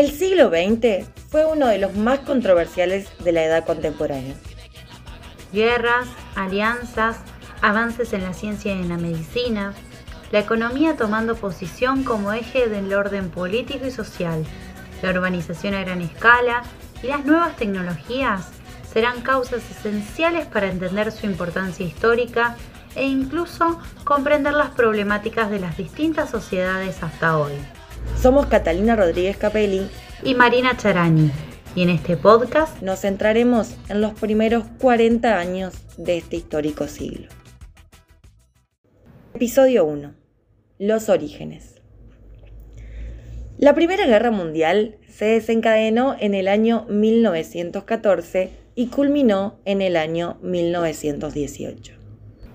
El siglo XX fue uno de los más controversiales de la edad contemporánea. Guerras, alianzas, avances en la ciencia y en la medicina, la economía tomando posición como eje del orden político y social, la urbanización a gran escala y las nuevas tecnologías serán causas esenciales para entender su importancia histórica e incluso comprender las problemáticas de las distintas sociedades hasta hoy. Somos Catalina Rodríguez Capelli y Marina Charani, y en este podcast nos centraremos en los primeros 40 años de este histórico siglo. Episodio 1. Los orígenes. La Primera Guerra Mundial se desencadenó en el año 1914 y culminó en el año 1918.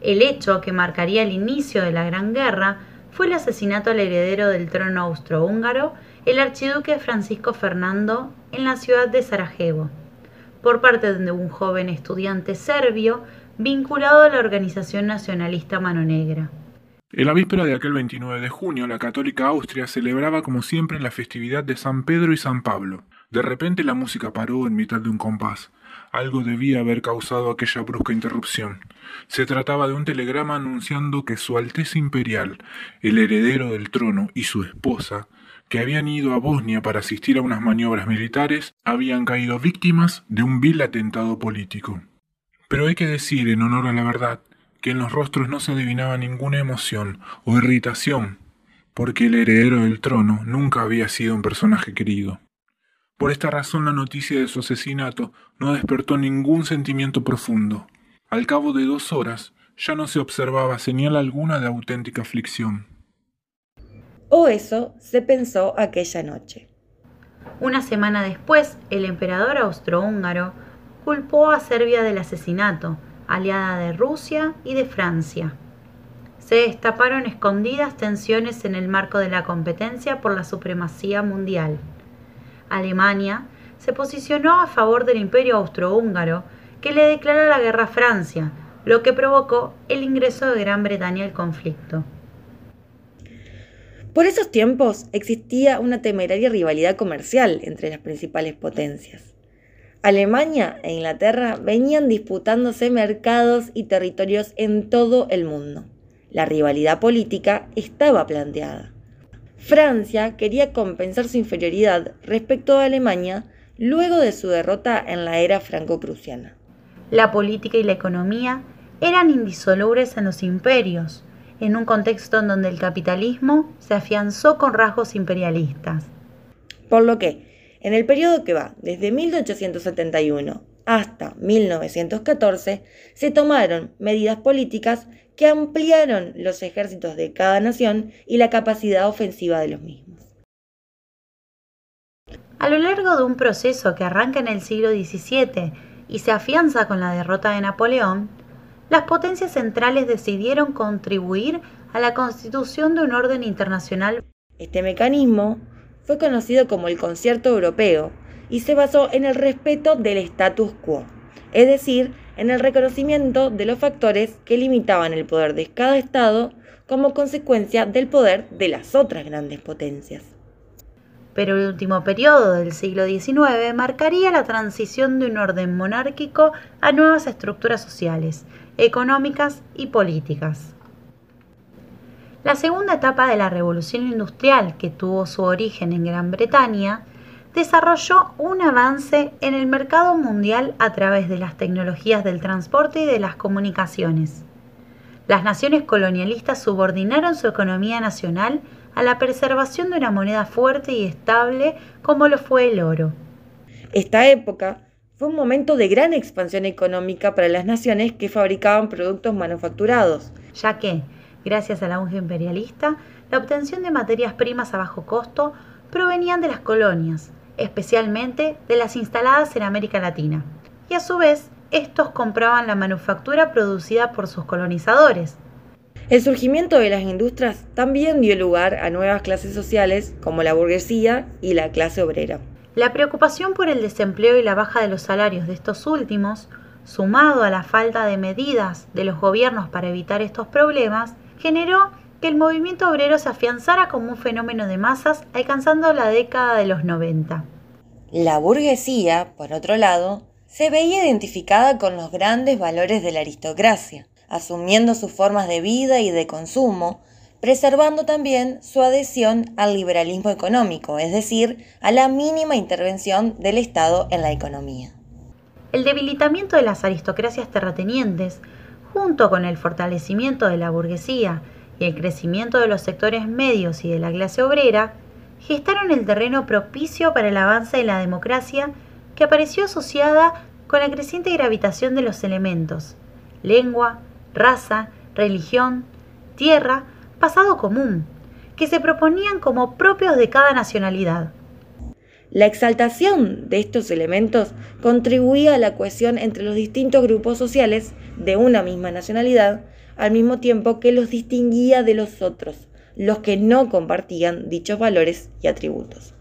El hecho que marcaría el inicio de la Gran Guerra fue el asesinato al heredero del trono austrohúngaro, el archiduque Francisco Fernando, en la ciudad de Sarajevo, por parte de un joven estudiante serbio vinculado a la organización nacionalista Mano Negra. En la víspera de aquel 29 de junio, la católica Austria celebraba como siempre la festividad de San Pedro y San Pablo. De repente la música paró en mitad de un compás. Algo debía haber causado aquella brusca interrupción. Se trataba de un telegrama anunciando que Su Alteza Imperial, el heredero del trono y su esposa, que habían ido a Bosnia para asistir a unas maniobras militares, habían caído víctimas de un vil atentado político. Pero hay que decir, en honor a la verdad, que en los rostros no se adivinaba ninguna emoción o irritación, porque el heredero del trono nunca había sido un personaje querido. Por esta razón la noticia de su asesinato no despertó ningún sentimiento profundo. Al cabo de dos horas ya no se observaba señal alguna de auténtica aflicción. O eso se pensó aquella noche. Una semana después, el emperador austrohúngaro culpó a Serbia del asesinato aliada de Rusia y de Francia. Se destaparon escondidas tensiones en el marco de la competencia por la supremacía mundial. Alemania se posicionó a favor del imperio austrohúngaro, que le declaró la guerra a Francia, lo que provocó el ingreso de Gran Bretaña al conflicto. Por esos tiempos existía una temeraria rivalidad comercial entre las principales potencias. Alemania e Inglaterra venían disputándose mercados y territorios en todo el mundo. La rivalidad política estaba planteada. Francia quería compensar su inferioridad respecto a Alemania luego de su derrota en la era franco-prusiana. La política y la economía eran indisolubles en los imperios, en un contexto en donde el capitalismo se afianzó con rasgos imperialistas. Por lo que, en el periodo que va desde 1871 hasta 1914, se tomaron medidas políticas que ampliaron los ejércitos de cada nación y la capacidad ofensiva de los mismos. A lo largo de un proceso que arranca en el siglo XVII y se afianza con la derrota de Napoleón, las potencias centrales decidieron contribuir a la constitución de un orden internacional. Este mecanismo fue conocido como el concierto europeo y se basó en el respeto del status quo, es decir, en el reconocimiento de los factores que limitaban el poder de cada Estado como consecuencia del poder de las otras grandes potencias. Pero el último periodo del siglo XIX marcaría la transición de un orden monárquico a nuevas estructuras sociales, económicas y políticas. La segunda etapa de la revolución industrial, que tuvo su origen en Gran Bretaña, desarrolló un avance en el mercado mundial a través de las tecnologías del transporte y de las comunicaciones. Las naciones colonialistas subordinaron su economía nacional a la preservación de una moneda fuerte y estable como lo fue el oro. Esta época fue un momento de gran expansión económica para las naciones que fabricaban productos manufacturados, ya que Gracias al auge imperialista, la obtención de materias primas a bajo costo provenían de las colonias, especialmente de las instaladas en América Latina. Y a su vez, estos compraban la manufactura producida por sus colonizadores. El surgimiento de las industrias también dio lugar a nuevas clases sociales como la burguesía y la clase obrera. La preocupación por el desempleo y la baja de los salarios de estos últimos, sumado a la falta de medidas de los gobiernos para evitar estos problemas, generó que el movimiento obrero se afianzara como un fenómeno de masas alcanzando la década de los 90. La burguesía, por otro lado, se veía identificada con los grandes valores de la aristocracia, asumiendo sus formas de vida y de consumo, preservando también su adhesión al liberalismo económico, es decir, a la mínima intervención del Estado en la economía. El debilitamiento de las aristocracias terratenientes, junto con el fortalecimiento de la burguesía y el crecimiento de los sectores medios y de la clase obrera, gestaron el terreno propicio para el avance de la democracia que apareció asociada con la creciente gravitación de los elementos, lengua, raza, religión, tierra, pasado común, que se proponían como propios de cada nacionalidad. La exaltación de estos elementos contribuía a la cohesión entre los distintos grupos sociales de una misma nacionalidad, al mismo tiempo que los distinguía de los otros, los que no compartían dichos valores y atributos.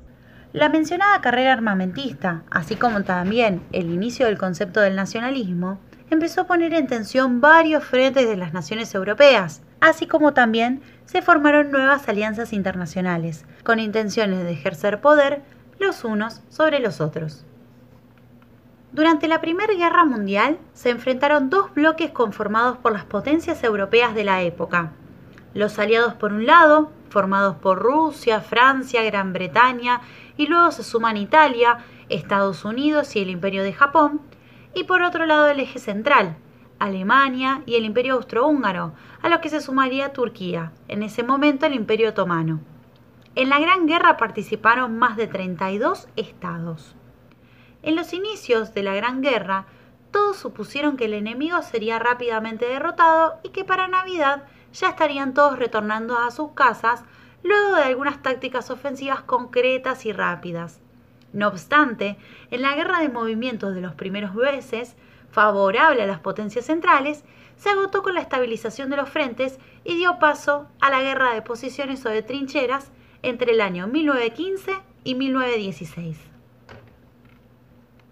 La mencionada carrera armamentista, así como también el inicio del concepto del nacionalismo, empezó a poner en tensión varios frentes de las naciones europeas, así como también se formaron nuevas alianzas internacionales, con intenciones de ejercer poder los unos sobre los otros. Durante la Primera Guerra Mundial se enfrentaron dos bloques conformados por las potencias europeas de la época. Los aliados por un lado, formados por Rusia, Francia, Gran Bretaña y luego se suman Italia, Estados Unidos y el Imperio de Japón, y por otro lado el eje central, Alemania y el Imperio Austrohúngaro, a los que se sumaría Turquía, en ese momento el Imperio Otomano. En la Gran Guerra participaron más de 32 estados. En los inicios de la Gran Guerra, todos supusieron que el enemigo sería rápidamente derrotado y que para Navidad ya estarían todos retornando a sus casas luego de algunas tácticas ofensivas concretas y rápidas. No obstante, en la guerra de movimientos de los primeros meses, favorable a las potencias centrales, se agotó con la estabilización de los frentes y dio paso a la guerra de posiciones o de trincheras entre el año 1915 y 1916.